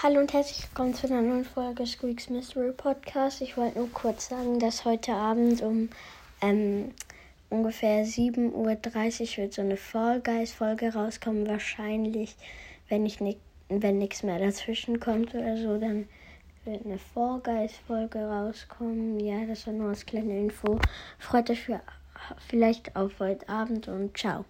Hallo und herzlich willkommen zu einer neuen Folge Squeaks Mystery Podcast. Ich wollte nur kurz sagen, dass heute Abend um ähm, ungefähr 7.30 Uhr wird so eine Fall Guys Folge rauskommen. Wahrscheinlich, wenn ich nicht, wenn nichts mehr dazwischen kommt oder so, dann wird eine Fall Guys Folge rauskommen. Ja, das war nur als kleine Info. Freut euch für, vielleicht auf heute Abend und ciao.